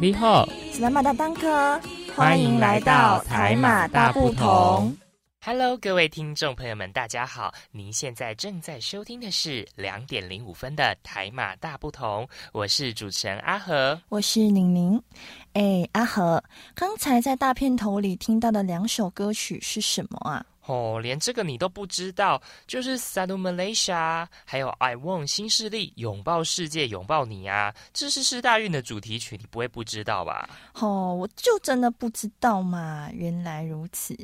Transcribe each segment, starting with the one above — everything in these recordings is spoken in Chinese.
你好，是南马大当科，欢迎来到台马大不同。Hello，各位听众朋友们，大家好！您现在正在收听的是两点零五分的台马大不同，我是主持人阿和。我是宁宁。哎，阿和，刚才在大片头里听到的两首歌曲是什么啊？哦，连这个你都不知道，就是 Sadu Malaysia，还有 I Want 新势力拥抱世界拥抱你啊，这是世大运的主题曲，你不会不知道吧？哦，我就真的不知道嘛，原来如此。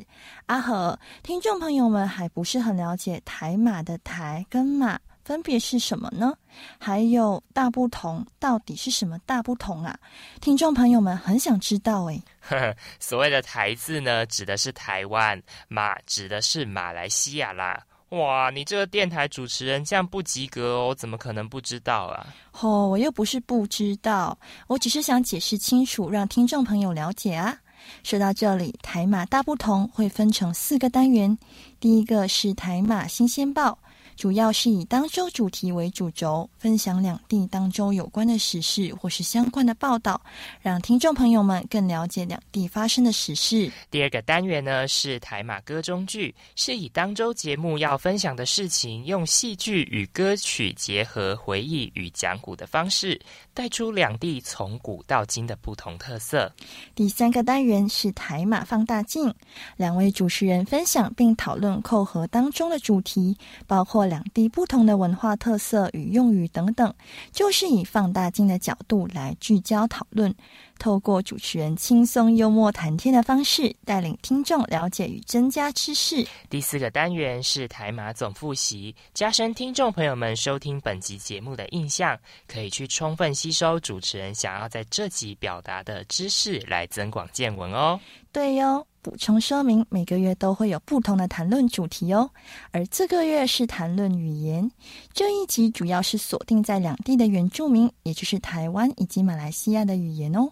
阿和，听众朋友们还不是很了解台马的台跟马分别是什么呢？还有大不同到底是什么大不同啊？听众朋友们很想知道诶。呵呵，所谓的台字呢，指的是台湾；马指的是马来西亚啦。哇，你这个电台主持人这样不及格哦，怎么可能不知道啊？哦，我又不是不知道，我只是想解释清楚，让听众朋友了解啊。说到这里，台马大不同会分成四个单元，第一个是台马新鲜报。主要是以当周主题为主轴，分享两地当周有关的时事或是相关的报道，让听众朋友们更了解两地发生的时事。第二个单元呢是台马歌中剧，是以当周节目要分享的事情，用戏剧与歌曲结合，回忆与讲古的方式，带出两地从古到今的不同特色。第三个单元是台马放大镜，两位主持人分享并讨论扣合当中的主题，包括。两地不同的文化特色与用语等等，就是以放大镜的角度来聚焦讨论，透过主持人轻松幽默谈天的方式，带领听众了解与增加知识。第四个单元是台马总复习，加深听众朋友们收听本集节目的印象，可以去充分吸收主持人想要在这集表达的知识，来增广见闻哦。对哟。补充说明，每个月都会有不同的谈论主题哦。而这个月是谈论语言，这一集主要是锁定在两地的原住民，也就是台湾以及马来西亚的语言哦。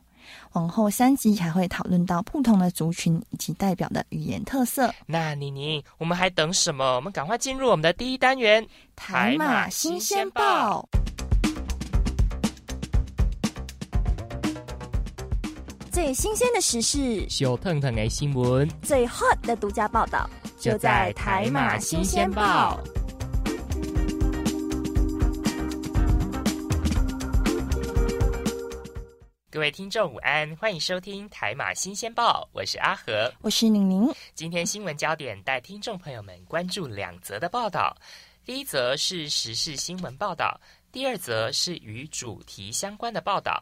往后三集还会讨论到不同的族群以及代表的语言特色。那妮妮，我们还等什么？我们赶快进入我们的第一单元——台马新鲜报。最新鲜的时事，小腾腾的新闻，最 hot 的独家报道，就在台马新鲜报。各位听众午安，欢迎收听台马新鲜报，我是阿和，我是宁宁。今天新闻焦点带听众朋友们关注两则的报道，第一则是时事新闻报道，第二则是与主题相关的报道。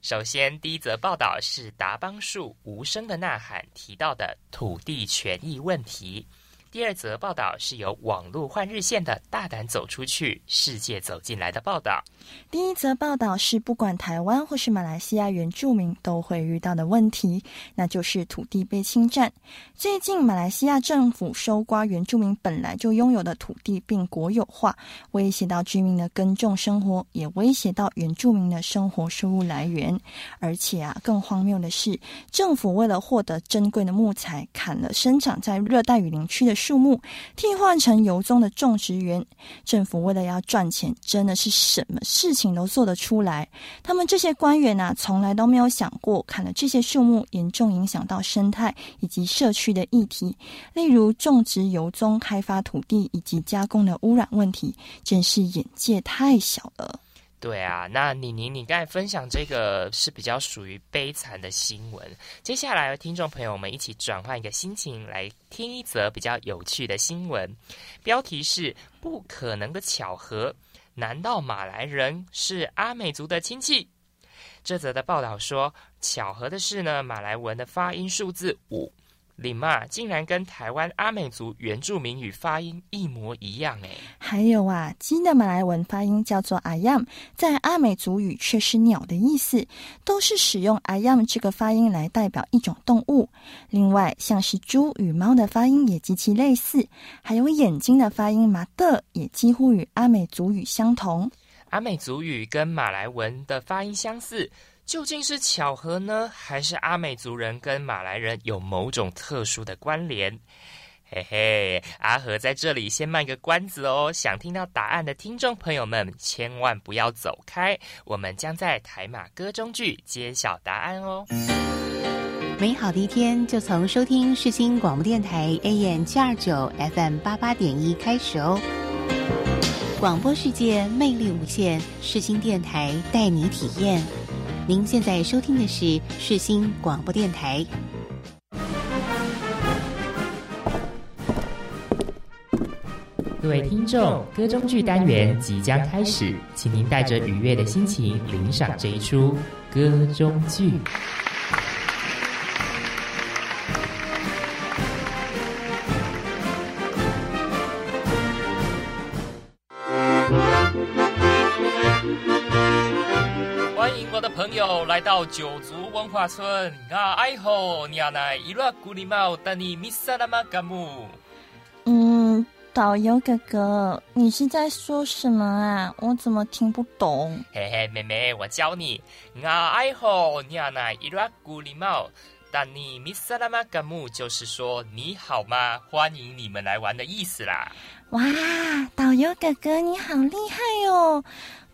首先，第一则报道是达邦树无声的呐喊提到的土地权益问题。第二则报道是由网络换日线的大胆走出去，世界走进来的报道。第一则报道是不管台湾或是马来西亚原住民都会遇到的问题，那就是土地被侵占。最近，马来西亚政府收刮原住民本来就拥有的土地并国有化，威胁到居民的耕种生活，也威胁到原住民的生活收入来源。而且啊，更荒谬的是，政府为了获得珍贵的木材，砍了生长在热带雨林区的树木，替换成油棕的种植园。政府为了要赚钱，真的是什么事情都做得出来。他们这些官员啊，从来都没有想过砍了这些树木严重影响到生态以及社区的议题，例如种植油棕、开发土地以及加工的污染问题，真是眼界太小了。对啊，那妮妮，你刚才分享这个是比较属于悲惨的新闻。接下来，听众朋友们一起转换一个心情，来听一则比较有趣的新闻。标题是“不可能的巧合”，难道马来人是阿美族的亲戚？这则的报道说，巧合的是呢，马来文的发音数字五。里嘛竟然跟台湾阿美族原住民语发音一模一样哎！还有啊，鸡的马来文发音叫做阿 yam，在阿美族语却是鸟的意思，都是使用阿 yam 这个发音来代表一种动物。另外，像是猪与猫的发音也极其类似，还有眼睛的发音马的也几乎与阿美族语相同。阿美族语跟马来文的发音相似。究竟是巧合呢，还是阿美族人跟马来人有某种特殊的关联？嘿嘿，阿和在这里先卖个关子哦。想听到答案的听众朋友们，千万不要走开，我们将在台马歌中剧揭晓答案哦。美好的一天就从收听世新广播电台 AM 七二九 FM 八八点一开始哦。广播世界魅力无限，世新电台带你体验。您现在收听的是世新广播电台。各位听众，歌中剧单元即将开始，请您带着愉悦的心情领赏这一出歌中剧。到九族文化村。啊，哎吼，你阿奶伊拉古里猫，但你米萨拉玛嘎木。嗯。导游哥哥，你是在说什么啊？我怎么听不懂？嘿嘿，妹妹，我教你。啊，爱好你阿奶伊拉古里猫，但你米萨拉玛嘎木就是说你好吗？欢迎你们来玩的意思啦。哇，导游哥哥你好厉害哦！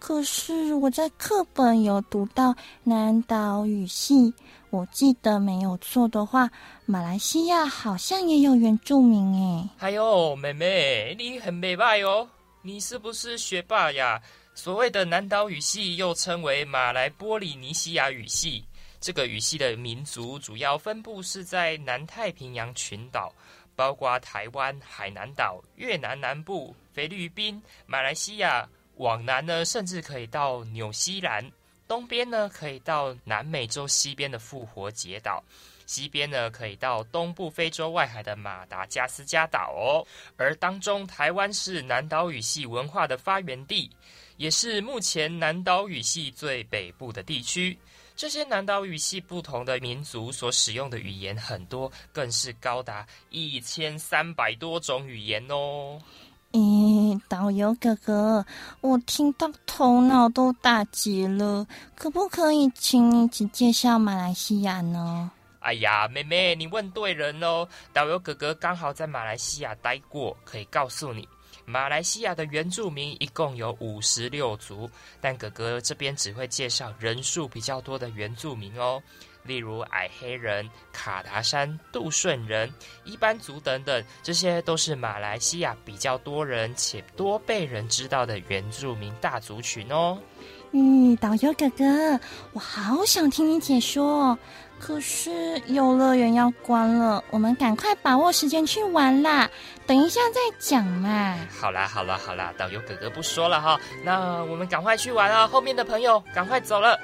可是我在课本有读到南岛语系。我记得没有错的话，马来西亚好像也有原住民诶。还有妹妹，你很美败哦，你是不是学霸呀？所谓的南岛语系又称为马来波利尼西亚语系，这个语系的民族主要分布是在南太平洋群岛，包括台湾、海南岛、越南南部、菲律宾、马来西亚，往南呢，甚至可以到纽西兰。东边呢，可以到南美洲西边的复活节岛；西边呢，可以到东部非洲外海的马达加斯加岛哦。而当中，台湾是南岛语系文化的发源地，也是目前南岛语系最北部的地区。这些南岛语系不同的民族所使用的语言很多，更是高达一千三百多种语言哦。咦，导游哥哥，我听到头脑都打结了，可不可以请你只介绍马来西亚呢？哎呀，妹妹，你问对人喽！导游哥哥刚好在马来西亚待过，可以告诉你，马来西亚的原住民一共有五十六族，但哥哥这边只会介绍人数比较多的原住民哦。例如矮黑人、卡达山、杜顺人、一般族等等，这些都是马来西亚比较多人且多被人知道的原住民大族群哦。嗯，导游哥哥，我好想听你解说，可是游乐园要关了，我们赶快把握时间去玩啦！等一下再讲嘛。好啦，好啦，好啦，导游哥哥不说了哈，那我们赶快去玩啊！后面的朋友赶快走了。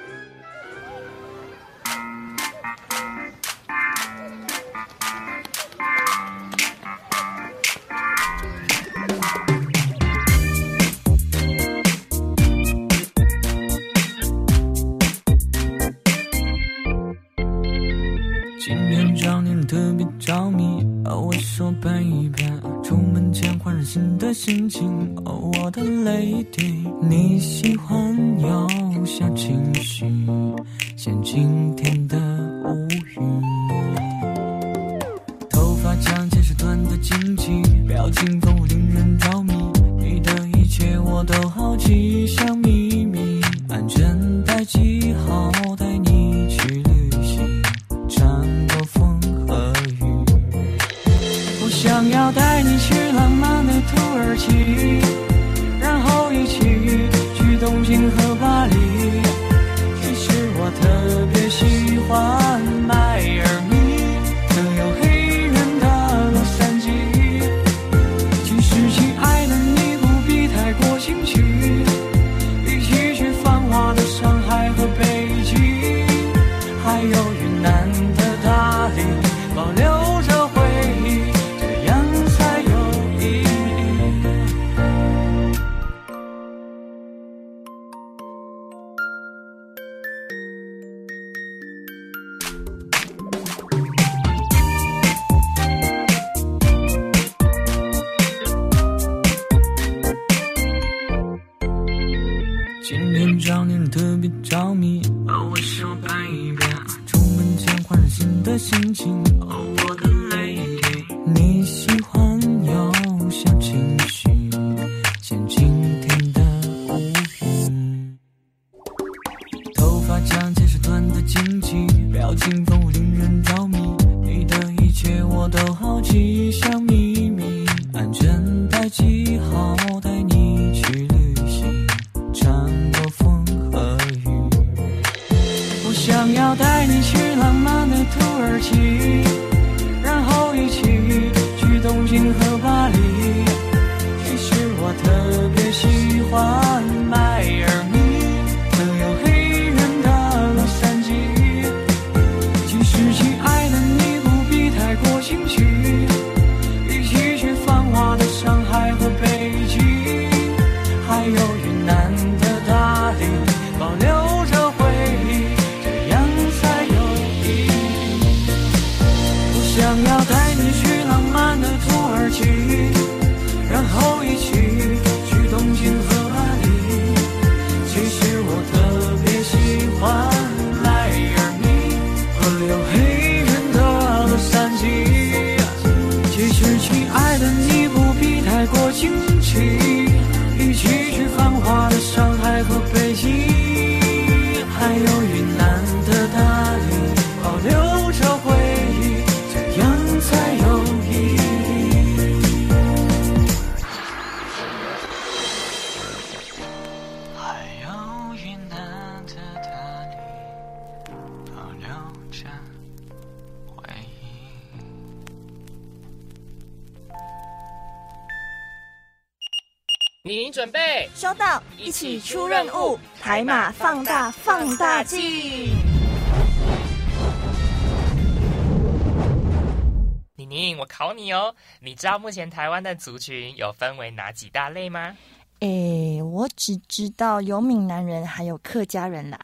你准备。收到，一起出任务，海马放大放大镜。宁宁，我考你哦，你知道目前台湾的族群有分为哪几大类吗？诶，我只知道有闽南人，还有客家人啦，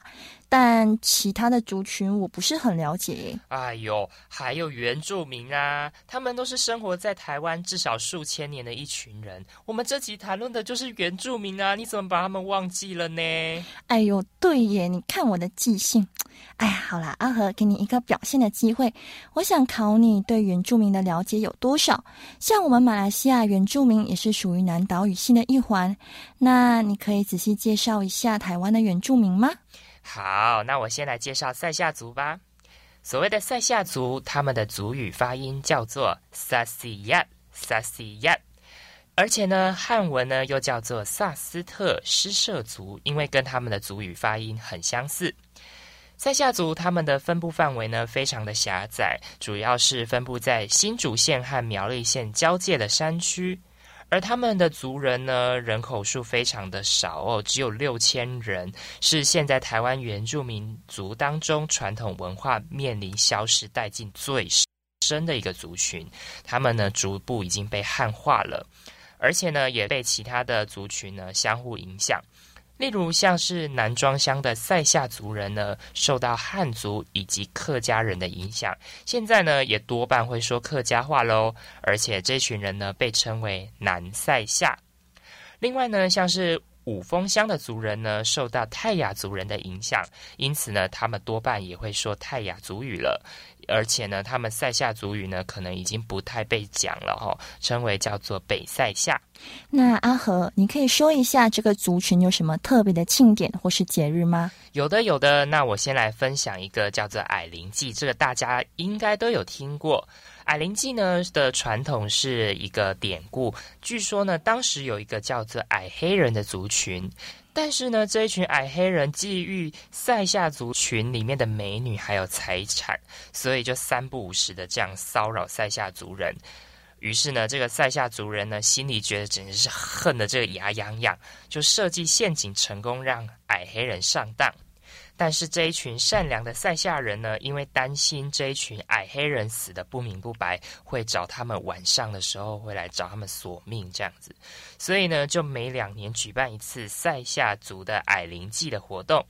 但其他的族群我不是很了解。哎呦，还有原住民啊，他们都是生活在台湾至少数千年的一群人。我们这集谈论的就是原住民啊，你怎么把他们忘记了呢？哎呦，对耶，你看我的记性。哎呀，好啦，阿和，给你一个表现的机会，我想考你对原住民的了解有多少？像我们马来西亚原住民也是属于南岛语系的一环，那你可以仔细介绍一下台湾的原住民吗？好，那我先来介绍塞夏族吧。所谓的塞夏族，他们的族语发音叫做 Sasiyat Sasiyat，而且呢，汉文呢又叫做萨斯特施舍族，因为跟他们的族语发音很相似。塞夏族他们的分布范围呢非常的狭窄，主要是分布在新竹县和苗栗县交界的山区。而他们的族人呢，人口数非常的少哦，只有六千人，是现在台湾原住民族当中传统文化面临消失殆尽最深的一个族群。他们呢，逐步已经被汉化了，而且呢，也被其他的族群呢相互影响。例如，像是南庄乡的塞夏族人呢，受到汉族以及客家人的影响，现在呢也多半会说客家话喽。而且这群人呢被称为南塞夏。另外呢，像是五峰乡的族人呢，受到泰雅族人的影响，因此呢，他们多半也会说泰雅族语了。而且呢，他们塞夏族语呢，可能已经不太被讲了哈、称为叫做北塞夏。那阿和，你可以说一下这个族群有什么特别的庆典或是节日吗？有的，有的。那我先来分享一个叫做矮灵祭，这个大家应该都有听过。矮灵祭呢的传统是一个典故，据说呢，当时有一个叫做矮黑人的族群，但是呢，这一群矮黑人觊觎塞夏族群里面的美女还有财产，所以就三不五时的这样骚扰塞夏族人。于是呢，这个塞夏族人呢，心里觉得简直是恨得这个牙痒痒，就设计陷阱，成功让矮黑人上当。但是这一群善良的塞夏人呢，因为担心这一群矮黑人死的不明不白，会找他们晚上的时候会来找他们索命这样子，所以呢，就每两年举办一次塞夏族的矮灵祭的活动。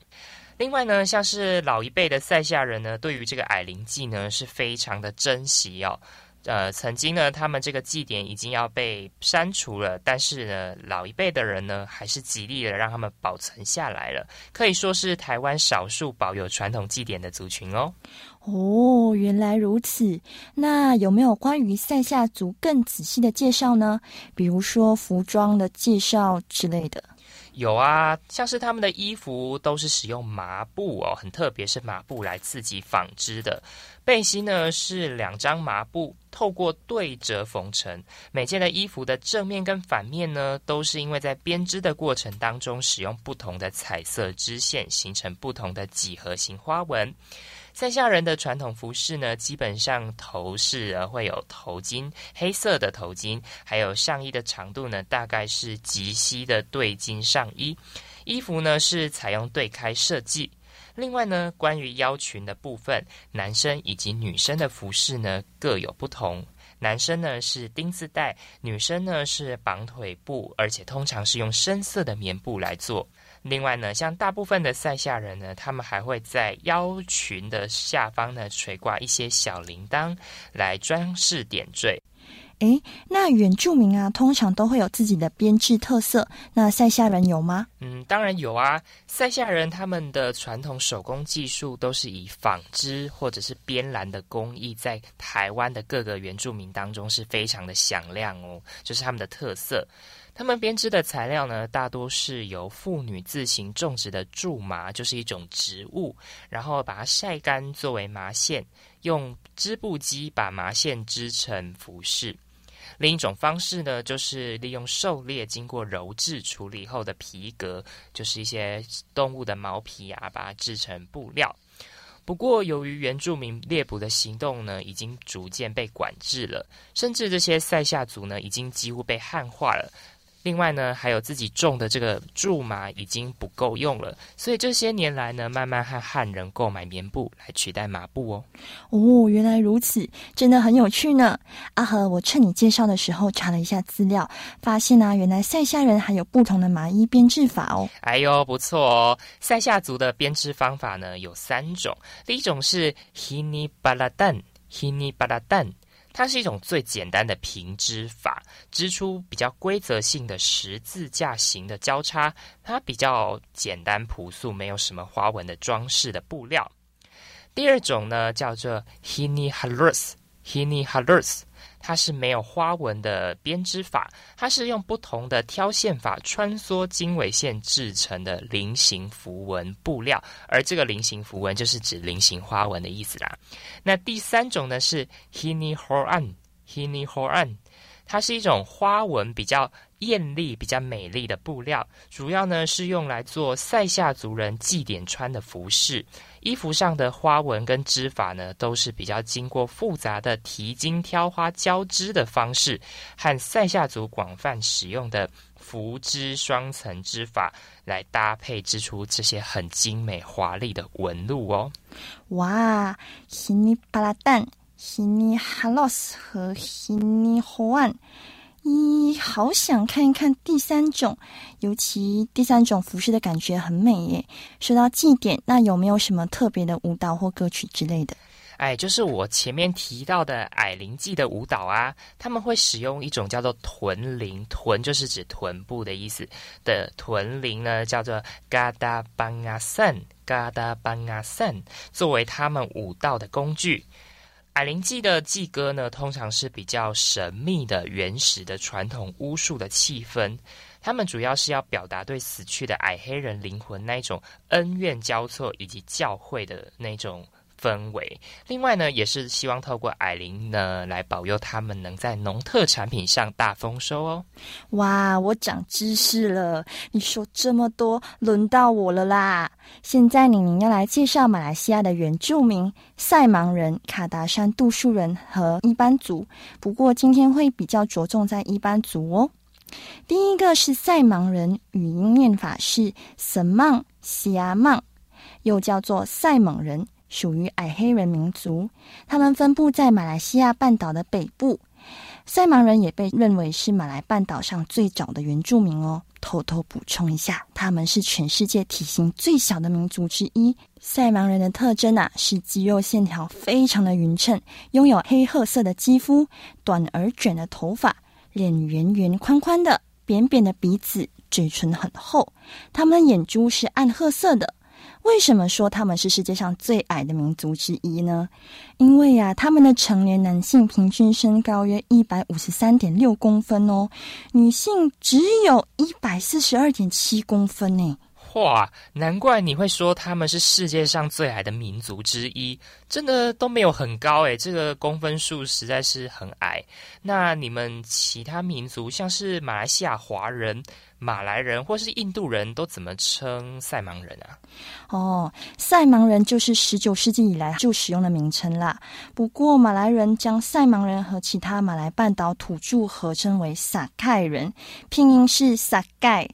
另外呢，像是老一辈的塞夏人呢，对于这个矮灵祭呢是非常的珍惜哦。呃，曾经呢，他们这个祭典已经要被删除了，但是呢，老一辈的人呢，还是极力的让他们保存下来了，可以说是台湾少数保有传统祭典的族群哦。哦，原来如此。那有没有关于塞夏族更仔细的介绍呢？比如说服装的介绍之类的。有啊，像是他们的衣服都是使用麻布哦，很特别，是麻布来自己纺织的。背心呢是两张麻布，透过对折缝成。每件的衣服的正面跟反面呢，都是因为在编织的过程当中，使用不同的彩色织线，形成不同的几何形花纹。塞夏人的传统服饰呢，基本上头饰会有头巾，黑色的头巾，还有上衣的长度呢，大概是及膝的对襟上衣。衣服呢是采用对开设计。另外呢，关于腰裙的部分，男生以及女生的服饰呢各有不同。男生呢是丁字带，女生呢是绑腿布，而且通常是用深色的棉布来做。另外呢，像大部分的塞夏人呢，他们还会在腰裙的下方呢垂挂一些小铃铛来装饰点缀。诶，那原住民啊，通常都会有自己的编制特色。那塞夏人有吗？嗯，当然有啊。塞夏人他们的传统手工技术都是以纺织或者是编篮的工艺，在台湾的各个原住民当中是非常的响亮哦，就是他们的特色。他们编织的材料呢，大多是由妇女自行种植的苎麻，就是一种植物，然后把它晒干作为麻线，用织布机把麻线织成服饰。另一种方式呢，就是利用狩猎经过鞣制处理后的皮革，就是一些动物的毛皮啊，把它制成布料。不过，由于原住民猎捕的行动呢，已经逐渐被管制了，甚至这些塞夏族呢，已经几乎被汉化了。另外呢，还有自己种的这个苎麻已经不够用了，所以这些年来呢，慢慢和汉人购买棉布来取代麻布哦。哦，原来如此，真的很有趣呢。阿和，我趁你介绍的时候查了一下资料，发现啊，原来塞夏人还有不同的麻衣编制法哦。哎呦，不错哦。塞夏族的编织方法呢有三种，第一种是 hini baladan，hini baladan。它是一种最简单的平织法，织出比较规则性的十字架形的交叉。它比较简单朴素，没有什么花纹的装饰的布料。第二种呢，叫做 hini halus，hini halus。它是没有花纹的编织法，它是用不同的挑线法穿梭经纬线制成的菱形符文布料，而这个菱形符文就是指菱形花纹的意思啦。那第三种呢是 hini horan，hini horan，它是一种花纹比较艳丽、比较美丽的布料，主要呢是用来做塞夏族人祭典穿的服饰。衣服上的花纹跟织法呢，都是比较经过复杂的提金挑花交织的方式，和塞夏族广泛使用的浮织双层织法来搭配，织出这些很精美华丽的纹路哦。哇，希尼巴拉蛋、希尼哈洛斯和希尼霍安。咦，好想看一看第三种，尤其第三种服饰的感觉很美耶。说到祭典，那有没有什么特别的舞蹈或歌曲之类的？哎，就是我前面提到的矮灵祭的舞蹈啊，他们会使用一种叫做臀铃，臀就是指臀部的意思的臀铃呢，叫做 Gada Bangasan Gada Bangasan，作为他们舞蹈的工具。矮灵祭的祭歌呢，通常是比较神秘的、原始的传统巫术的气氛。他们主要是要表达对死去的矮黑人灵魂那一种恩怨交错，以及教会的那种。氛围。另外呢，也是希望透过矮灵呢，来保佑他们能在农特产品上大丰收哦。哇，我长知识了！你说这么多，轮到我了啦！现在宁宁要来介绍马来西亚的原住民赛芒人、卡达山杜树人和伊班族。不过今天会比较着重在伊班族哦。第一个是赛芒人，语音念法是“什曼西亚曼”，又叫做赛蒙人。属于矮黑人民族，他们分布在马来西亚半岛的北部。塞芒人也被认为是马来半岛上最早的原住民哦。偷偷补充一下，他们是全世界体型最小的民族之一。塞芒人的特征啊，是肌肉线条非常的匀称，拥有黑褐色的肌肤、短而卷的头发、脸圆圆宽宽的、扁扁的鼻子、嘴唇很厚。他们眼珠是暗褐色的。为什么说他们是世界上最矮的民族之一呢？因为呀，他们的成年男性平均身高约一百五十三点六公分哦，女性只有一百四十二点七公分呢。哇，难怪你会说他们是世界上最矮的民族之一，真的都没有很高诶，这个公分数实在是很矮。那你们其他民族，像是马来西亚华人。马来人或是印度人都怎么称赛盲人啊？哦，赛盲人就是十九世纪以来就使用的名称啦。不过马来人将赛盲人和其他马来半岛土著合称为撒盖人，拼音是撒盖。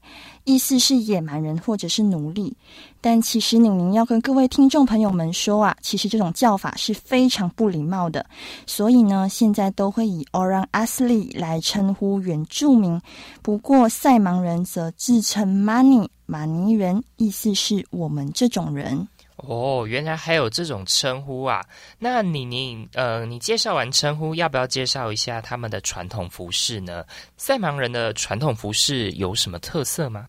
意思是野蛮人或者是奴隶，但其实宁宁要跟各位听众朋友们说啊，其实这种叫法是非常不礼貌的，所以呢，现在都会以 Orang Asli 来称呼原住民。不过赛盲人则自称 Mani 马尼人，意思是我们这种人。哦，原来还有这种称呼啊！那你你呃，你介绍完称呼，要不要介绍一下他们的传统服饰呢？赛盲人的传统服饰有什么特色吗？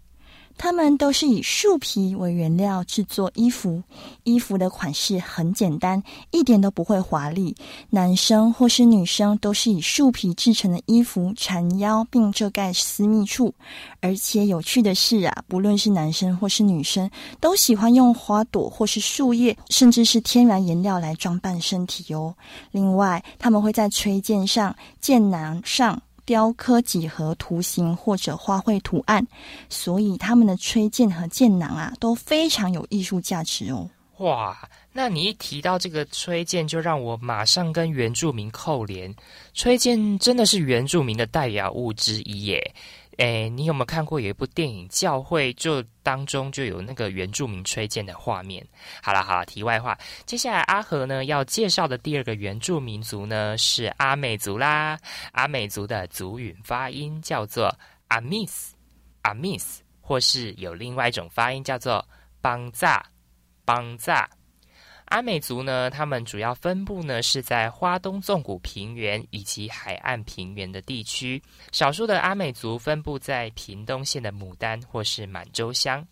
他们都是以树皮为原料制作衣服，衣服的款式很简单，一点都不会华丽。男生或是女生都是以树皮制成的衣服缠腰并遮盖私密处。而且有趣的是啊，不论是男生或是女生，都喜欢用花朵或是树叶，甚至是天然颜料来装扮身体哦。另外，他们会在吹剑上、剑囊上。雕刻几何图形或者花卉图案，所以他们的吹剑和剑囊啊都非常有艺术价值哦。哇，那你一提到这个吹剑，就让我马上跟原住民扣连。吹剑真的是原住民的代表物之一耶。哎，你有没有看过有一部电影《教会》？就当中就有那个原住民吹剑的画面。好了好了，题外话，接下来阿和呢要介绍的第二个原住民族呢是阿美族啦。阿美族的族语发音叫做阿密斯，阿密斯，或是有另外一种发音叫做邦扎，邦扎。阿美族呢，他们主要分布呢是在花东纵谷平原以及海岸平原的地区。少数的阿美族分布在屏东县的牡丹或是满洲乡。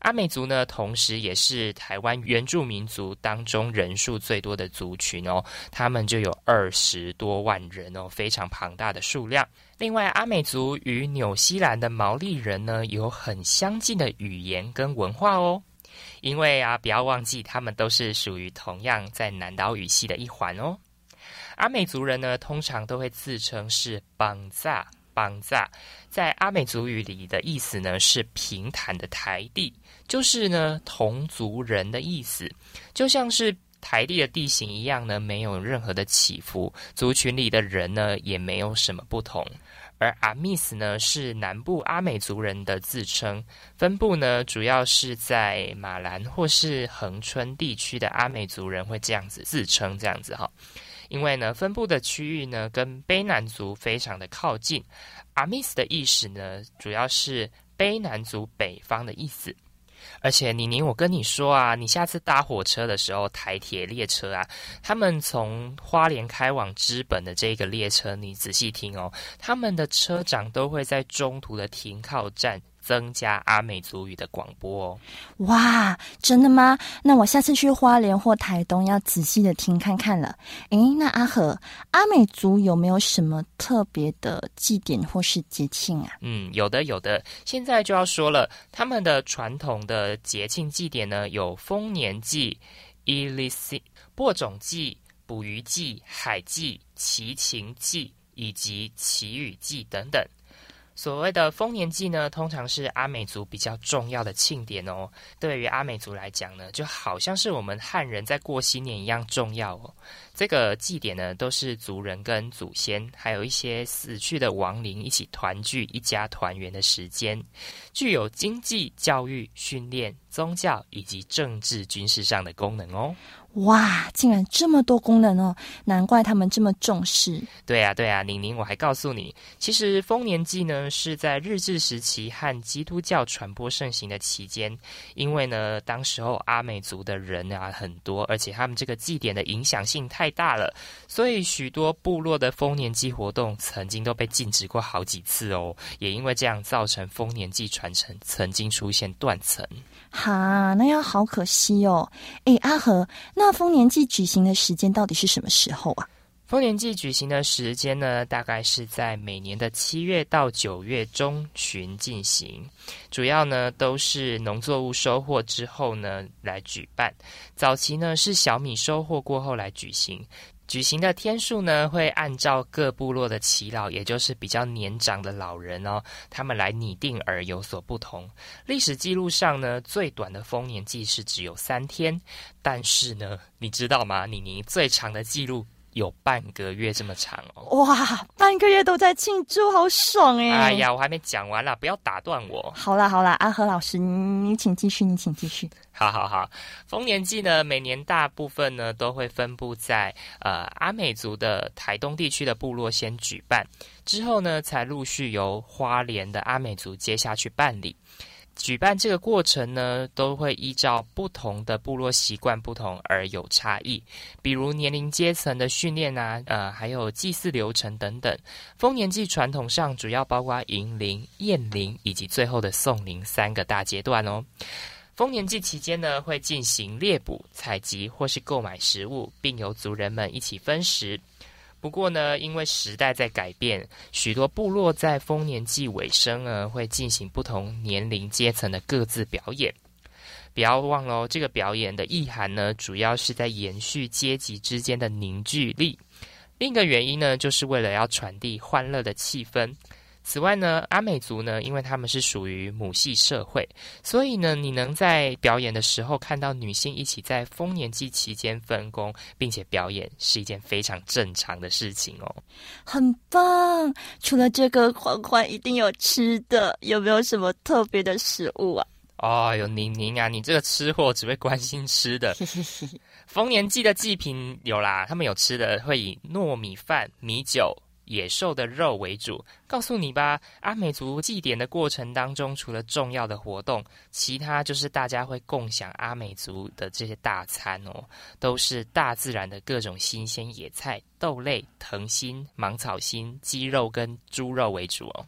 阿美族呢，同时也是台湾原住民族当中人数最多的族群哦，他们就有二十多万人哦，非常庞大的数量。另外，阿美族与纽西兰的毛利人呢，有很相近的语言跟文化哦。因为啊，不要忘记，他们都是属于同样在南岛语系的一环哦。阿美族人呢，通常都会自称是邦扎邦扎，在阿美族语里的意思呢是平坦的台地，就是呢同族人的意思，就像是台地的地形一样呢，没有任何的起伏，族群里的人呢也没有什么不同。而阿密斯呢，是南部阿美族人的自称，分布呢主要是在马兰或是恒春地区的阿美族人会这样子自称，这样子哈。因为呢，分布的区域呢跟卑南族非常的靠近，阿密斯的意思呢主要是卑南族北方的意思。而且，妮妮，我跟你说啊，你下次搭火车的时候，台铁列车啊，他们从花莲开往知本的这个列车，你仔细听哦，他们的车长都会在中途的停靠站。增加阿美族语的广播哦！哇，真的吗？那我下次去花莲或台东要仔细的听看看了。诶，那阿和阿美族有没有什么特别的祭典或是节庆啊？嗯，有的，有的。现在就要说了，他们的传统的节庆祭典呢，有丰年祭、伊利西播种祭、捕鱼祭、海祭、祈情祭以及祈雨祭等等。所谓的丰年祭呢，通常是阿美族比较重要的庆典哦。对于阿美族来讲呢，就好像是我们汉人在过新年一样重要哦。这个祭典呢，都是族人跟祖先，还有一些死去的亡灵一起团聚、一家团圆的时间，具有经济、教育、训练、宗教以及政治、军事上的功能哦。哇，竟然这么多功能哦！难怪他们这么重视。对啊，对啊，宁宁，我还告诉你，其实丰年祭呢是在日治时期和基督教传播盛行的期间，因为呢，当时候阿美族的人啊很多，而且他们这个祭典的影响性太大了，所以许多部落的丰年祭活动曾经都被禁止过好几次哦。也因为这样，造成丰年祭传承曾经出现断层。哈，那要好可惜哦。哎，阿和，那丰年祭举行的时间到底是什么时候啊？丰年祭举行的时间呢，大概是在每年的七月到九月中旬进行，主要呢都是农作物收获之后呢来举办。早期呢是小米收获过后来举行，举行的天数呢会按照各部落的耆老，也就是比较年长的老人哦，他们来拟定而有所不同。历史记录上呢，最短的丰年祭是只有三天，但是呢，你知道吗？妮妮最长的记录。有半个月这么长哦！哇，半个月都在庆祝，好爽哎！哎呀，我还没讲完啦，不要打断我。好啦好啦，阿和老师，你请继续，你请继续。好好好，丰年祭呢，每年大部分呢都会分布在呃阿美族的台东地区的部落先举办，之后呢才陆续由花莲的阿美族接下去办理。举办这个过程呢，都会依照不同的部落习惯不同而有差异，比如年龄阶层的训练啊，呃，还有祭祀流程等等。丰年祭传统上主要包括迎灵、验灵以及最后的送灵三个大阶段哦。丰年祭期间呢，会进行猎捕、采集或是购买食物，并由族人们一起分食。不过呢，因为时代在改变，许多部落在丰年祭尾声呢，会进行不同年龄阶层的各自表演。不要忘了哦，这个表演的意涵呢，主要是在延续阶级之间的凝聚力。另一个原因呢，就是为了要传递欢乐的气氛。此外呢，阿美族呢，因为他们是属于母系社会，所以呢，你能在表演的时候看到女性一起在丰年祭期间分工，并且表演，是一件非常正常的事情哦。很棒！除了这个，欢欢一定有吃的，有没有什么特别的食物啊？哦有，宁宁啊，你这个吃货只会关心吃的。丰年祭的祭品有啦，他们有吃的，会以糯米饭、米酒。野兽的肉为主，告诉你吧。阿美族祭典的过程当中，除了重要的活动，其他就是大家会共享阿美族的这些大餐哦，都是大自然的各种新鲜野菜、豆类、藤心、芒草心、鸡肉跟猪肉为主哦。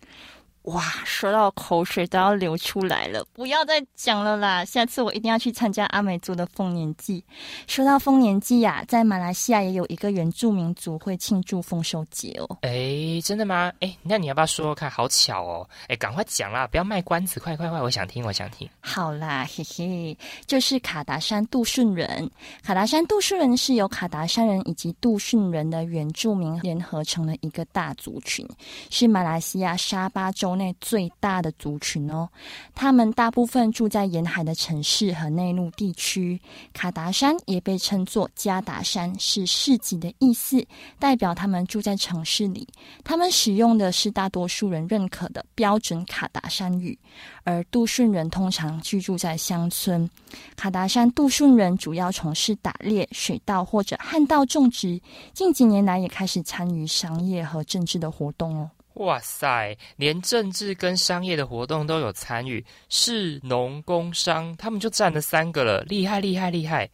哇，说到口水都要流出来了，不要再讲了啦！下次我一定要去参加阿美族的丰年祭。说到丰年祭呀，在马来西亚也有一个原住民族会庆祝丰收节哦。哎，真的吗？哎，那你要不要说说看？好巧哦！哎，赶快讲啦，不要卖关子，快快快，我想听，我想听。好啦，嘿嘿，就是卡达山杜顺人。卡达山杜顺人是由卡达山人以及杜顺人的原住民联合成了一个大族群，是马来西亚沙巴州。内最大的族群哦，他们大部分住在沿海的城市和内陆地区。卡达山也被称作加达山，是市级的意思，代表他们住在城市里。他们使用的是大多数人认可的标准卡达山语，而杜顺人通常居住在乡村。卡达山杜顺人主要从事打猎、水稻或者旱稻种植，近几年来也开始参与商业和政治的活动哦。哇塞，连政治跟商业的活动都有参与，市农工商，他们就占了三个了，厉害厉害厉害！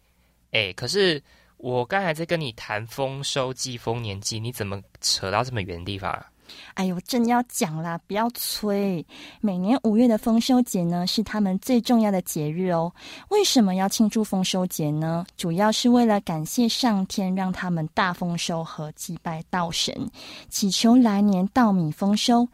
哎，可是我刚才在跟你谈丰收季、丰年季，你怎么扯到这么远的地方啊？哎呦，正要讲啦，不要催。每年五月的丰收节呢，是他们最重要的节日哦。为什么要庆祝丰收节呢？主要是为了感谢上天让他们大丰收和祭拜稻神，祈求来年稻米丰收。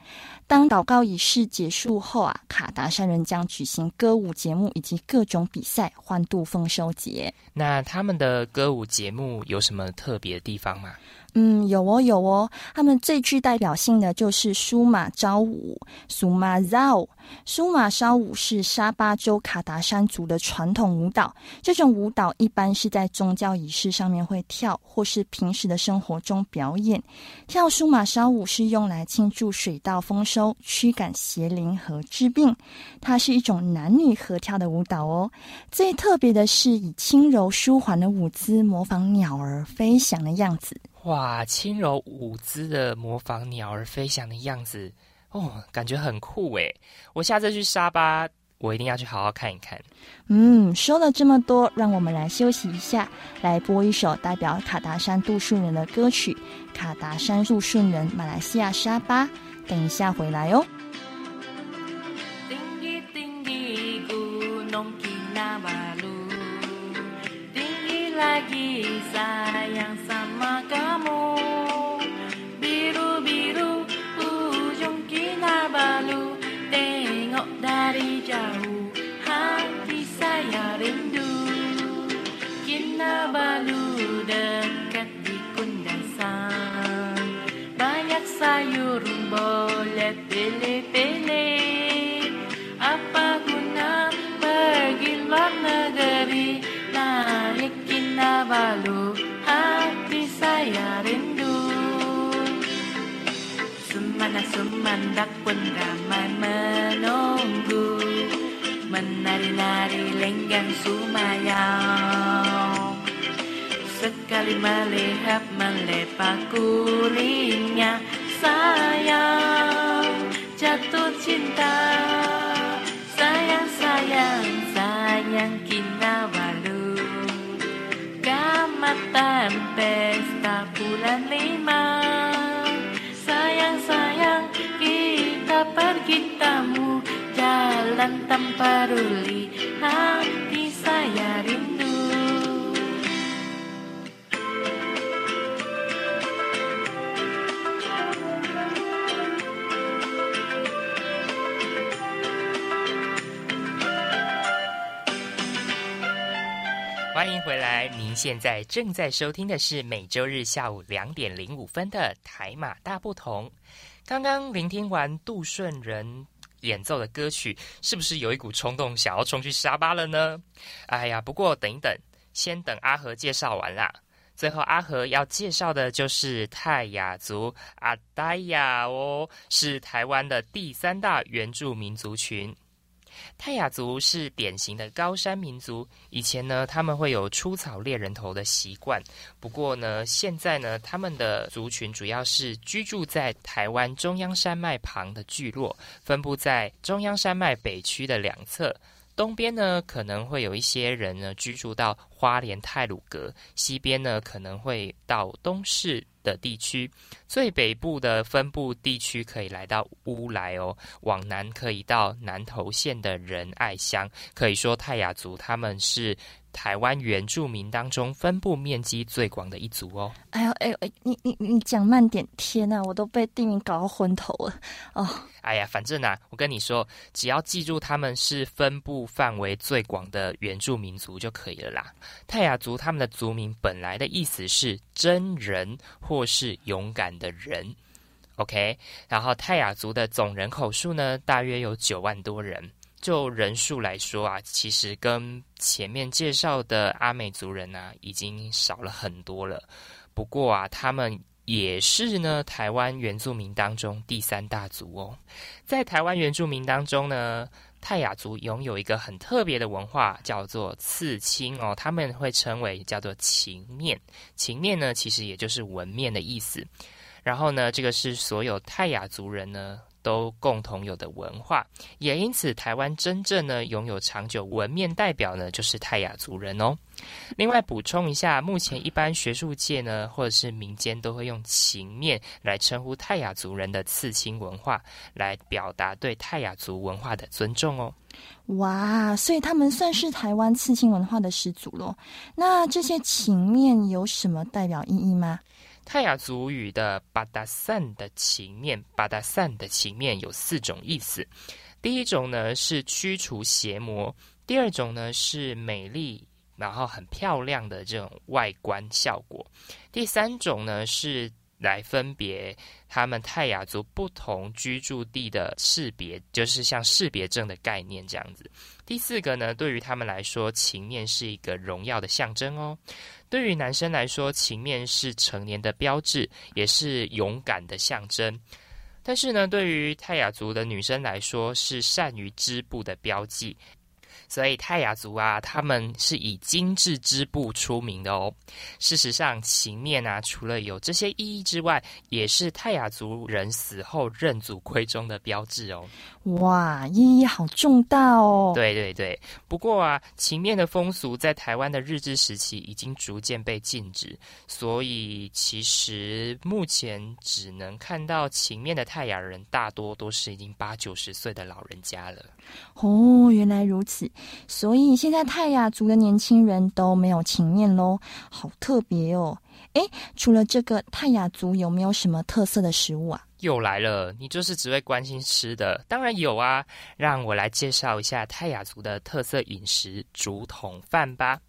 当祷告仪式结束后啊，卡达山人将举行歌舞节目以及各种比赛，欢度丰收节。那他们的歌舞节目有什么特别的地方吗？嗯，有哦，有哦。他们最具代表性的就是苏马昭舞，苏马绕。苏马烧舞是沙巴州卡达山族的传统舞蹈。这种舞蹈一般是在宗教仪式上面会跳，或是平时的生活中表演。跳苏马烧舞是用来庆祝水稻丰收、驱赶邪灵和治病。它是一种男女合跳的舞蹈哦。最特别的是以轻柔舒缓的舞姿模仿鸟儿飞翔的样子。哇，轻柔舞姿的模仿鸟儿飞翔的样子，哦，感觉很酷诶！我下次去沙巴，我一定要去好好看一看。嗯，说了这么多，让我们来休息一下，来播一首代表卡达山杜顺人的歌曲《卡达山杜顺人》，马来西亚沙巴。等一下回来哦。lagi sayang sama kamu. Biru-biru ujung kinabalu Tengok dari jauh hati saya rindu. Kinabalu dekat di kundasan. Banyak sayur boleh pilih-pilih. Anak sumandak pun ramai menunggu. Menari-nari lenggang sumayau Sekali melihat melepak gulingnya Sayang jatuh cinta. Sayang, sayang, sayang kinawalu Gamatan pesta bulan lima 欢迎回来！您现在正在收听的是每周日下午两点零五分的台马大不同。刚刚聆听完杜顺仁演奏的歌曲，是不是有一股冲动想要冲去沙巴了呢？哎呀，不过等一等，先等阿和介绍完啦。最后，阿和要介绍的就是泰雅族阿呆雅哦，是台湾的第三大原住民族群。泰雅族是典型的高山民族，以前呢他们会有出草猎人头的习惯，不过呢现在呢他们的族群主要是居住在台湾中央山脉旁的聚落，分布在中央山脉北区的两侧。东边呢可能会有一些人呢居住到花莲泰鲁阁，西边呢可能会到东市的地区，最北部的分布地区可以来到乌来哦，往南可以到南投县的仁爱乡。可以说泰雅族他们是。台湾原住民当中分布面积最广的一族哦。哎呦哎呦哎，你你你讲慢点！天呐，我都被地名搞到昏头了哦。哎呀，反正呢，我跟你说，只要记住他们是分布范围最广的原住民族就可以了啦。泰雅族他们的族名本来的意思是真人或是勇敢的人。OK，然后泰雅族的总人口数呢，大约有九万多人。就人数来说啊，其实跟前面介绍的阿美族人呢，已经少了很多了。不过啊，他们也是呢台湾原住民当中第三大族哦。在台湾原住民当中呢，泰雅族拥有一个很特别的文化，叫做刺青哦。他们会称为叫做情面，情面呢其实也就是纹面的意思。然后呢，这个是所有泰雅族人呢。都共同有的文化，也因此，台湾真正呢拥有长久纹面代表呢，就是泰雅族人哦。另外补充一下，目前一般学术界呢，或者是民间都会用情面来称呼泰雅族人的刺青文化，来表达对泰雅族文化的尊重哦。哇，所以他们算是台湾刺青文化的始祖喽。那这些情面有什么代表意义吗？泰雅族语的巴达散的情面，巴达散的情面有四种意思。第一种呢是驱除邪魔，第二种呢是美丽，然后很漂亮的这种外观效果。第三种呢是来分别他们泰雅族不同居住地的识别，就是像识别证的概念这样子。第四个呢，对于他们来说，情面是一个荣耀的象征哦。对于男生来说，情面是成年的标志，也是勇敢的象征。但是呢，对于泰雅族的女生来说，是善于织布的标记。所以泰雅族啊，他们是以精致织布出名的哦。事实上，情面啊，除了有这些意义之外，也是泰雅族人死后认祖归宗的标志哦。哇，意义好重大哦！对对对，不过啊，情面的风俗在台湾的日治时期已经逐渐被禁止，所以其实目前只能看到情面的泰雅人，大多都是已经八九十岁的老人家了。哦，原来如此。所以现在泰雅族的年轻人都没有情面喽，好特别哦！诶，除了这个泰雅族，有没有什么特色的食物啊？又来了，你就是只会关心吃的，当然有啊！让我来介绍一下泰雅族的特色饮食——竹筒饭吧。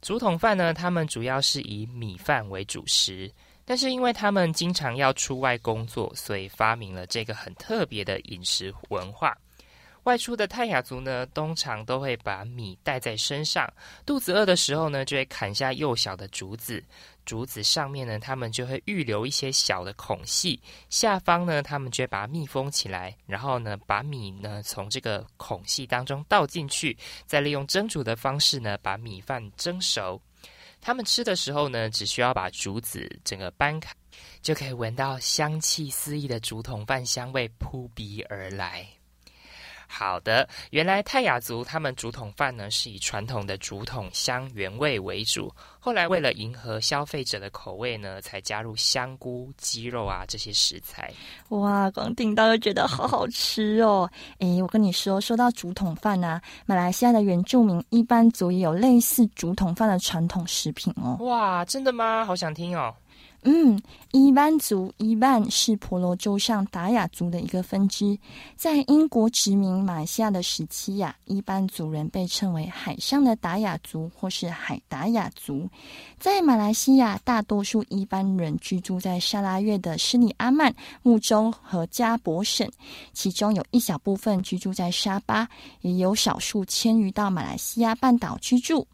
竹筒饭呢，他们主要是以米饭为主食，但是因为他们经常要出外工作，所以发明了这个很特别的饮食文化。外出的泰雅族呢，通常都会把米带在身上，肚子饿的时候呢，就会砍下幼小的竹子，竹子上面呢，他们就会预留一些小的孔隙，下方呢，他们就会把它密封起来，然后呢，把米呢从这个孔隙当中倒进去，再利用蒸煮的方式呢，把米饭蒸熟。他们吃的时候呢，只需要把竹子整个掰开，就可以闻到香气四溢的竹筒饭香味扑鼻而来。好的，原来泰雅族他们竹筒饭呢是以传统的竹筒香原味为主，后来为了迎合消费者的口味呢，才加入香菇、鸡肉啊这些食材。哇，光听到就觉得好好吃哦！诶，我跟你说，说到竹筒饭啊，马来西亚的原住民一般族也有类似竹筒饭的传统食品哦。哇，真的吗？好想听哦。嗯，伊班族伊班是婆罗洲上达雅族的一个分支。在英国殖民马来西亚的时期呀，伊班族人被称为海上的达雅族或是海达雅族。在马来西亚，大多数伊班人居住在沙拉越的施里阿曼、木州和加伯省，其中有一小部分居住在沙巴，也有少数迁移到马来西亚半岛居住。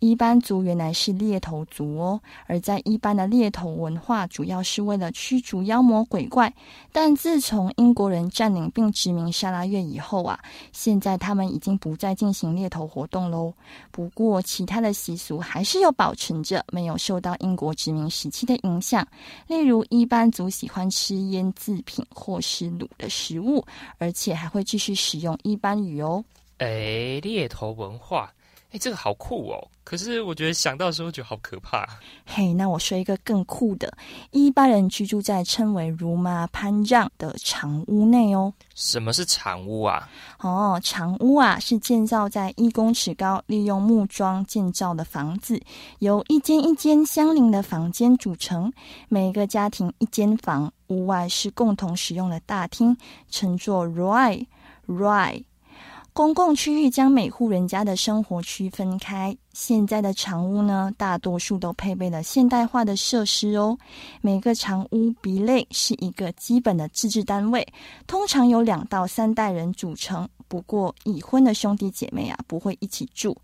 伊班族原来是猎头族哦，而在伊班的猎头文化主要是为了驱逐妖魔鬼怪。但自从英国人占领并殖民沙拉越以后啊，现在他们已经不再进行猎头活动喽。不过，其他的习俗还是有保存着，没有受到英国殖民时期的影响。例如，伊班族喜欢吃腌制品或是卤的食物，而且还会继续使用伊班语哦。哎，猎头文化。哎，这个好酷哦！可是我觉得想到的时候觉得好可怕。嘿，那我说一个更酷的：一般人居住在称为“如麻潘让”的长屋内哦。什么是长屋啊？哦，长屋啊，是建造在一公尺高、利用木桩建造的房子，由一间一间相邻的房间组成，每个家庭一间房，屋外是共同使用的大厅，称作 “rai rai”。公共区域将每户人家的生活区分开。现在的长屋呢，大多数都配备了现代化的设施哦。每个长屋比类是一个基本的自治单位，通常由两到三代人组成。不过，已婚的兄弟姐妹啊，不会一起住。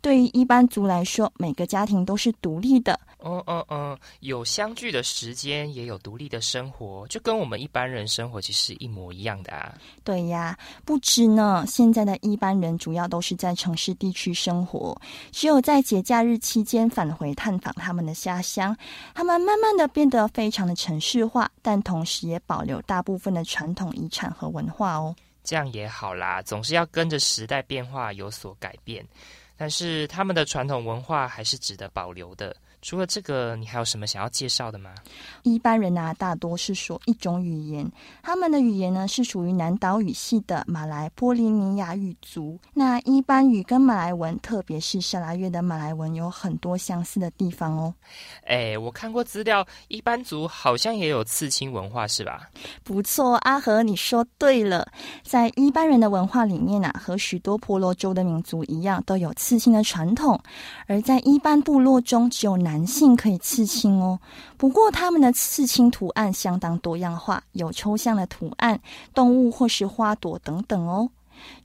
对于一般族来说，每个家庭都是独立的。嗯嗯嗯，有相聚的时间，也有独立的生活，就跟我们一般人生活其实一模一样的啊。对呀，不止呢。现在的一般人主要都是在城市地区生活，只有在节假日期间返回探访他们的家乡。他们慢慢的变得非常的城市化，但同时也保留大部分的传统遗产和文化哦。这样也好啦，总是要跟着时代变化有所改变，但是他们的传统文化还是值得保留的。除了这个，你还有什么想要介绍的吗？一般人啊，大多是说一种语言，他们的语言呢是属于南岛语系的马来波利尼亚语族。那一般语跟马来文，特别是沙拉越的马来文，有很多相似的地方哦。哎，我看过资料，一般族好像也有刺青文化，是吧？不错，阿和，你说对了。在一般人的文化里面啊，和许多婆罗洲的民族一样，都有刺青的传统。而在一般部落中，只有男性可以刺青哦。不过他们的刺青图案相当多样化，有抽象的图案、动物或是花朵等等哦。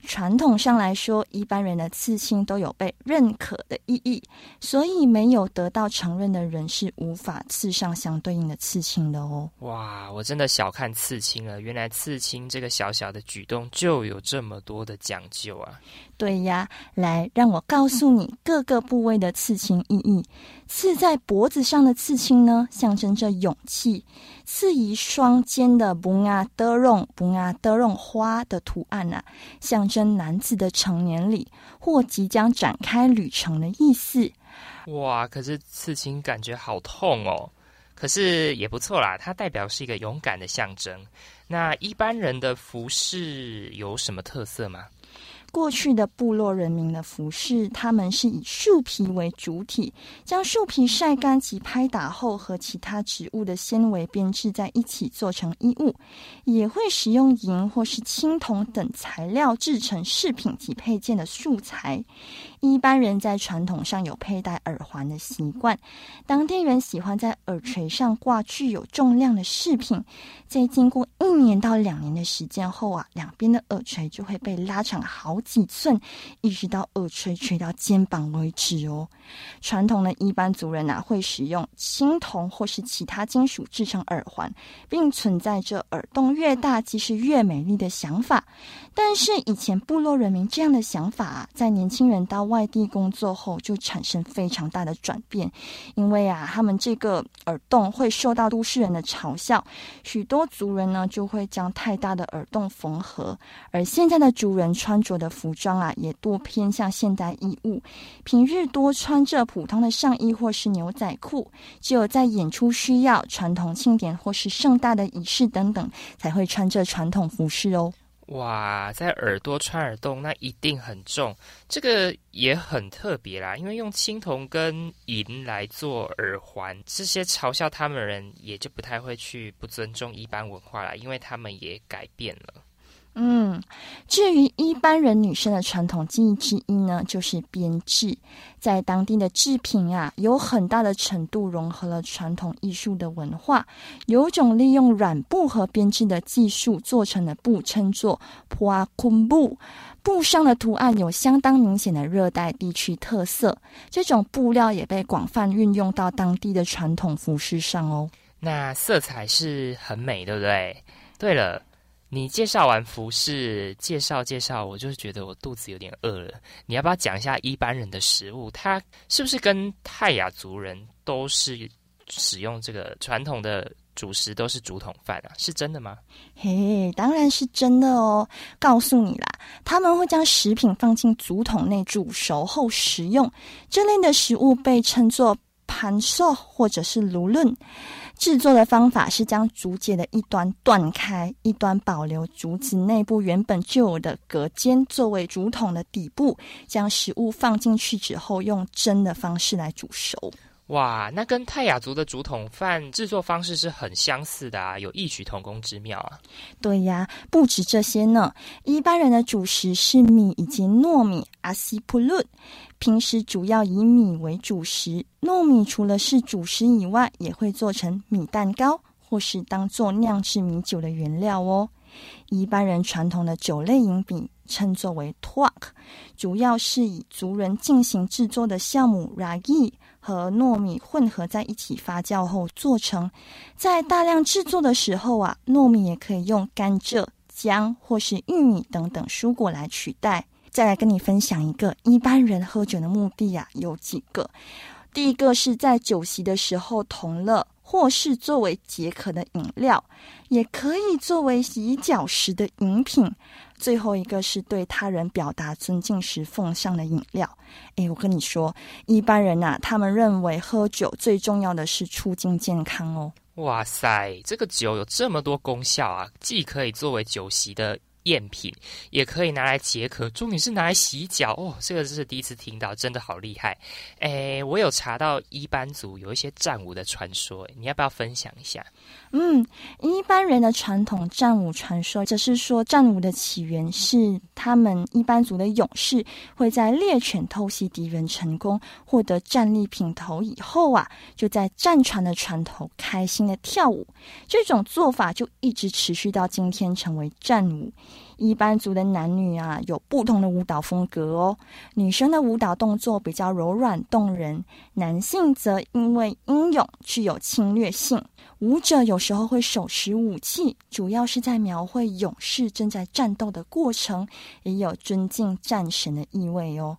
传统上来说，一般人的刺青都有被认可的意义，所以没有得到承认的人是无法刺上相对应的刺青的哦。哇，我真的小看刺青了，原来刺青这个小小的举动就有这么多的讲究啊！对呀，来，让我告诉你各个部位的刺青意义。刺在脖子上的刺青呢，象征着勇气；刺于双肩的布啊德绒布啊德绒花的图案啊，象征男子的成年礼或即将展开旅程的意思。哇，可是刺青感觉好痛哦！可是也不错啦，它代表是一个勇敢的象征。那一般人的服饰有什么特色吗？过去的部落人民的服饰，他们是以树皮为主体，将树皮晒干及拍打后，和其他植物的纤维编织在一起做成衣物，也会使用银或是青铜等材料制成饰品及配件的素材。一般人在传统上有佩戴耳环的习惯，当地人喜欢在耳垂上挂具有重量的饰品，在经过一年到两年的时间后啊，两边的耳垂就会被拉长好好几寸，一直到耳垂垂到肩膀为止哦。传统的一般族人啊，会使用青铜或是其他金属制成耳环，并存在着耳洞越大即是越美丽的想法。但是以前部落人民这样的想法，在年轻人到外地工作后就产生非常大的转变，因为啊，他们这个耳洞会受到都市人的嘲笑，许多族人呢就会将太大的耳洞缝合，而现在的族人穿着的服装啊，也多偏向现代衣物，平日多穿着普通的上衣或是牛仔裤，只有在演出需要、传统庆典或是盛大的仪式等等，才会穿着传统服饰哦。哇，在耳朵穿耳洞，那一定很重，这个也很特别啦。因为用青铜跟银来做耳环，这些嘲笑他们的人也就不太会去不尊重一般文化啦，因为他们也改变了。嗯，至于一般人女生的传统技艺之一呢，就是编织。在当地的制品啊，有很大的程度融合了传统艺术的文化。有种利用软布和编织的技术做成的布，称作普阿昆布。布上的图案有相当明显的热带地区特色。这种布料也被广泛运用到当地的传统服饰上哦。那色彩是很美，对不对？对了。你介绍完服饰，介绍介绍，我就是觉得我肚子有点饿了。你要不要讲一下一般人的食物？他是不是跟泰雅族人都是使用这个传统的主食都是竹筒饭啊？是真的吗？嘿，当然是真的哦。告诉你啦，他们会将食品放进竹筒内煮熟后食用。这类的食物被称作盘寿或者是炉论。制作的方法是将竹节的一端断开，一端保留竹子内部原本就有的隔间，作为竹筒的底部。将食物放进去之后，用蒸的方式来煮熟。哇，那跟泰雅族的竹筒饭制作方式是很相似的啊，有异曲同工之妙啊。对呀，不止这些呢。一般人的主食是米以及糯米阿西普鲁。平时主要以米为主食，糯米除了是主食以外，也会做成米蛋糕，或是当做酿制米酒的原料哦。一般人传统的酒类饮品称作为 twak，主要是以族人进行制作的酵母 ragi 和糯米混合在一起发酵后做成。在大量制作的时候啊，糯米也可以用甘蔗、姜或是玉米等等蔬果来取代。再来跟你分享一个一般人喝酒的目的呀，有几个。第一个是在酒席的时候同乐，或是作为解渴的饮料，也可以作为洗脚时的饮品。最后一个是对他人表达尊敬时奉上的饮料。诶，我跟你说，一般人呐，他们认为喝酒最重要的是促进健康哦。哇塞，这个酒有这么多功效啊，既可以作为酒席的。赝品也可以拿来解渴，重点是拿来洗脚哦。这个是第一次听到，真的好厉害。诶，我有查到一般族有一些战舞的传说，你要不要分享一下？嗯，一般人的传统战舞传说，则是说战舞的起源是他们一般族的勇士会在猎犬偷袭敌人成功获得战利品头以后啊，就在战船的船头开心的跳舞。这种做法就一直持续到今天，成为战舞。一般族的男女啊，有不同的舞蹈风格哦。女生的舞蹈动作比较柔软动人，男性则因为英勇，具有侵略性。舞者有时候会手持武器，主要是在描绘勇士正在战斗的过程，也有尊敬战神的意味哦。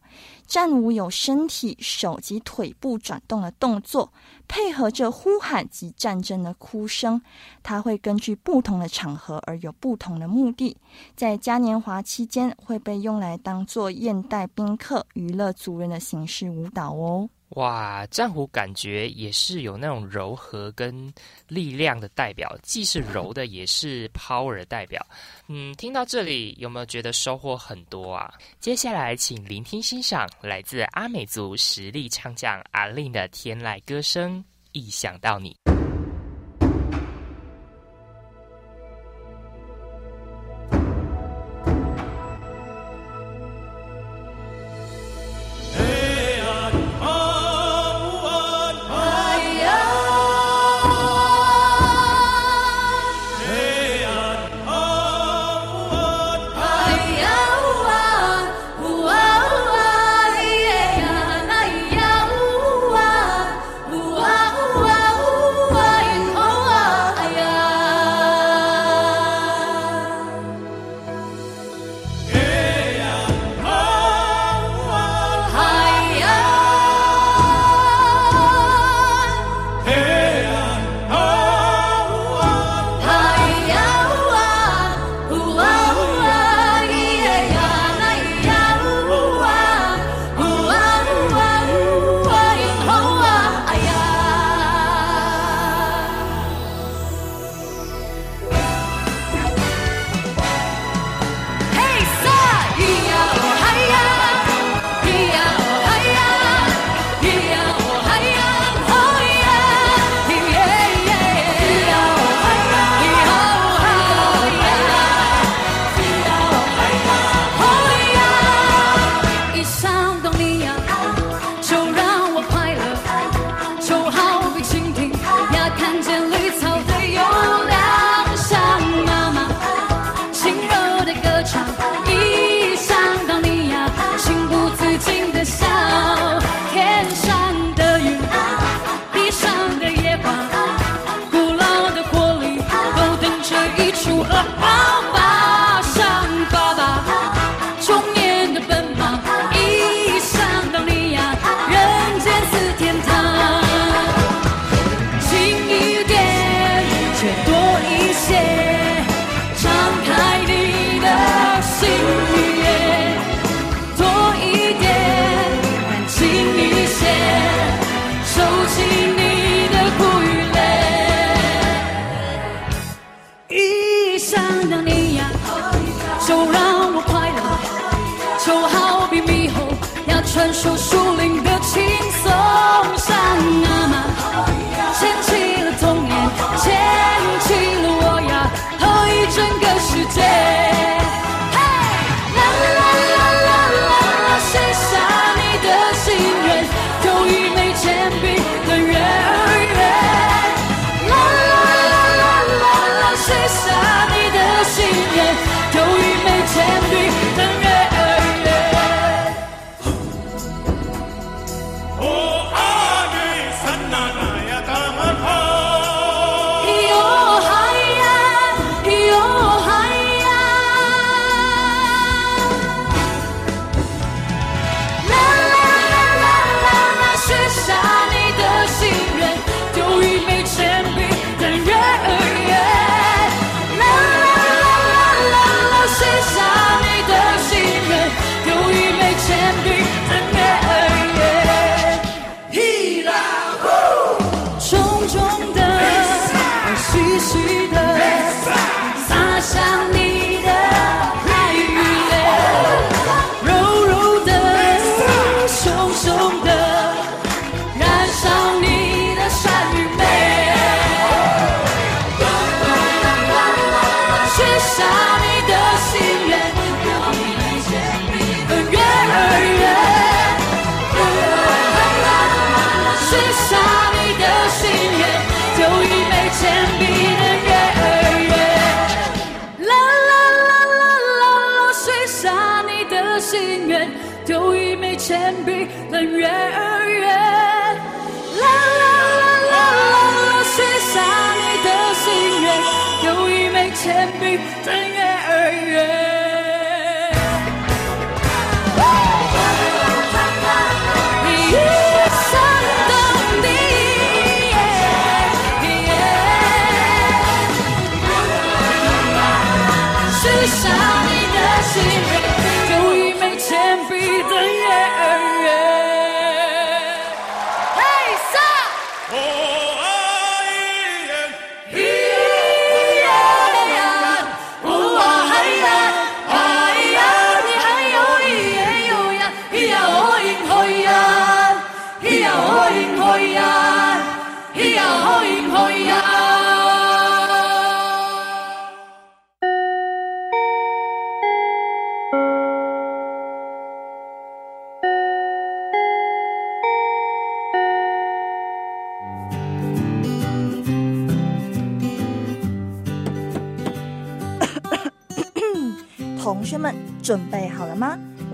战舞有身体、手及腿部转动的动作。配合着呼喊及战争的哭声，它会根据不同的场合而有不同的目的。在嘉年华期间会被用来当做宴待宾客、娱乐族人的形式舞蹈哦。哇，战虎感觉也是有那种柔和跟力量的代表，既是柔的，也是 power 的代表。嗯，听到这里有没有觉得收获很多啊？接下来请聆听欣赏来自阿美族实力唱将阿令的天籁歌声，一想到你。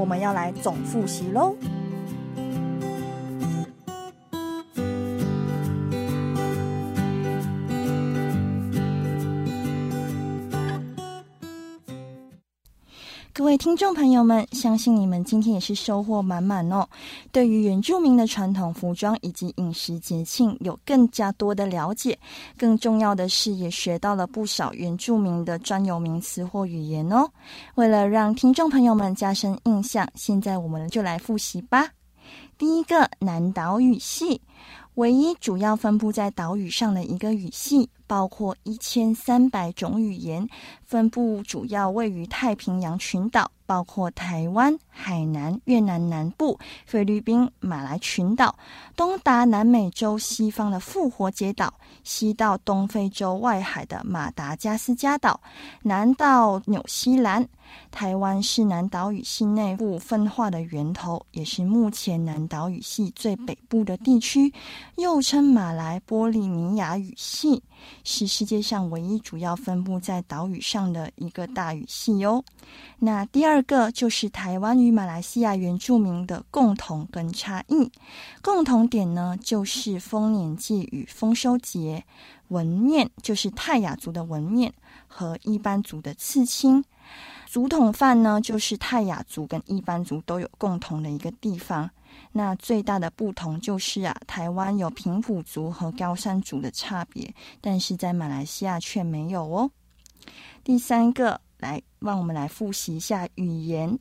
我们要来总复习喽。各位听众朋友们，相信你们今天也是收获满满哦。对于原住民的传统服装以及饮食节庆有更加多的了解，更重要的是也学到了不少原住民的专有名词或语言哦。为了让听众朋友们加深印象，现在我们就来复习吧。第一个南岛语系，唯一主要分布在岛屿上的一个语系。包括一千三百种语言，分布主要位于太平洋群岛，包括台湾、海南、越南南部、菲律宾、马来群岛，东达南美洲西方的复活节岛，西到东非洲外海的马达加斯加岛，南到纽西兰。台湾是南岛语系内部分化的源头，也是目前南岛语系最北部的地区，又称马来波利尼亚语系，是世界上唯一主要分布在岛屿上的一个大语系哦。那第二个就是台湾与马来西亚原住民的共同跟差异，共同点呢就是丰年祭与丰收节，纹面就是泰雅族的纹面和一般族的刺青。竹筒饭呢，就是泰雅族跟一般族都有共同的一个地方。那最大的不同就是啊，台湾有平埔族和高山族的差别，但是在马来西亚却没有哦。第三个，来让我们来复习一下语言。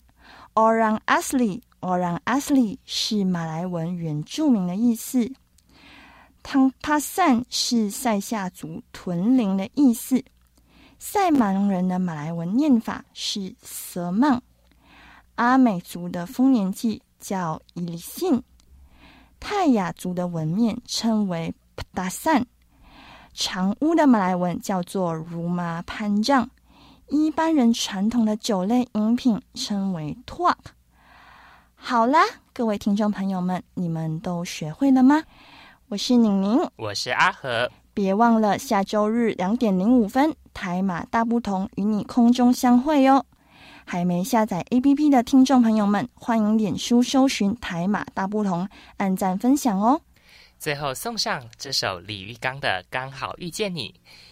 Orang Asli，Orang Asli 是马来文原住民的意思。汤帕散是塞夏族屯领的意思。塞芒人的马来文念法是瑟曼，阿美族的丰年祭叫伊利信，泰雅族的纹面称为帕达散，长屋的马来文叫做如麻潘丈，一般人传统的酒类饮品称为托克。好啦，各位听众朋友们，你们都学会了吗？我是宁宁，我是阿和。别忘了下周日两点零五分，台马大不同与你空中相会哟！还没下载 APP 的听众朋友们，欢迎脸书搜寻台马大不同，按赞分享哦。最后送上这首李玉刚的《刚好遇见你》，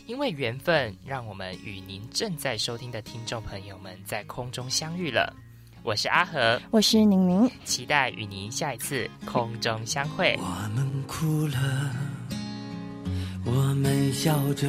因为缘分，让我们与您正在收听的听众朋友们在空中相遇了。我是阿和，我是宁宁，期待与您下一次空中相会。我们哭了。我们笑着，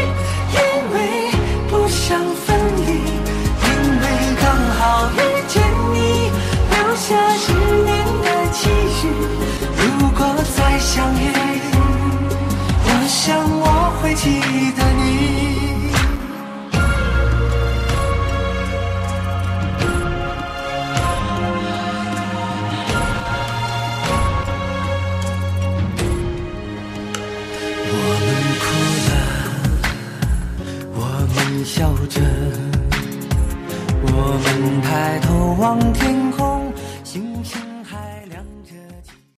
下十年的期许。如果再相遇，我想我会记得你。我们哭了，我们笑着，我们抬头望天空。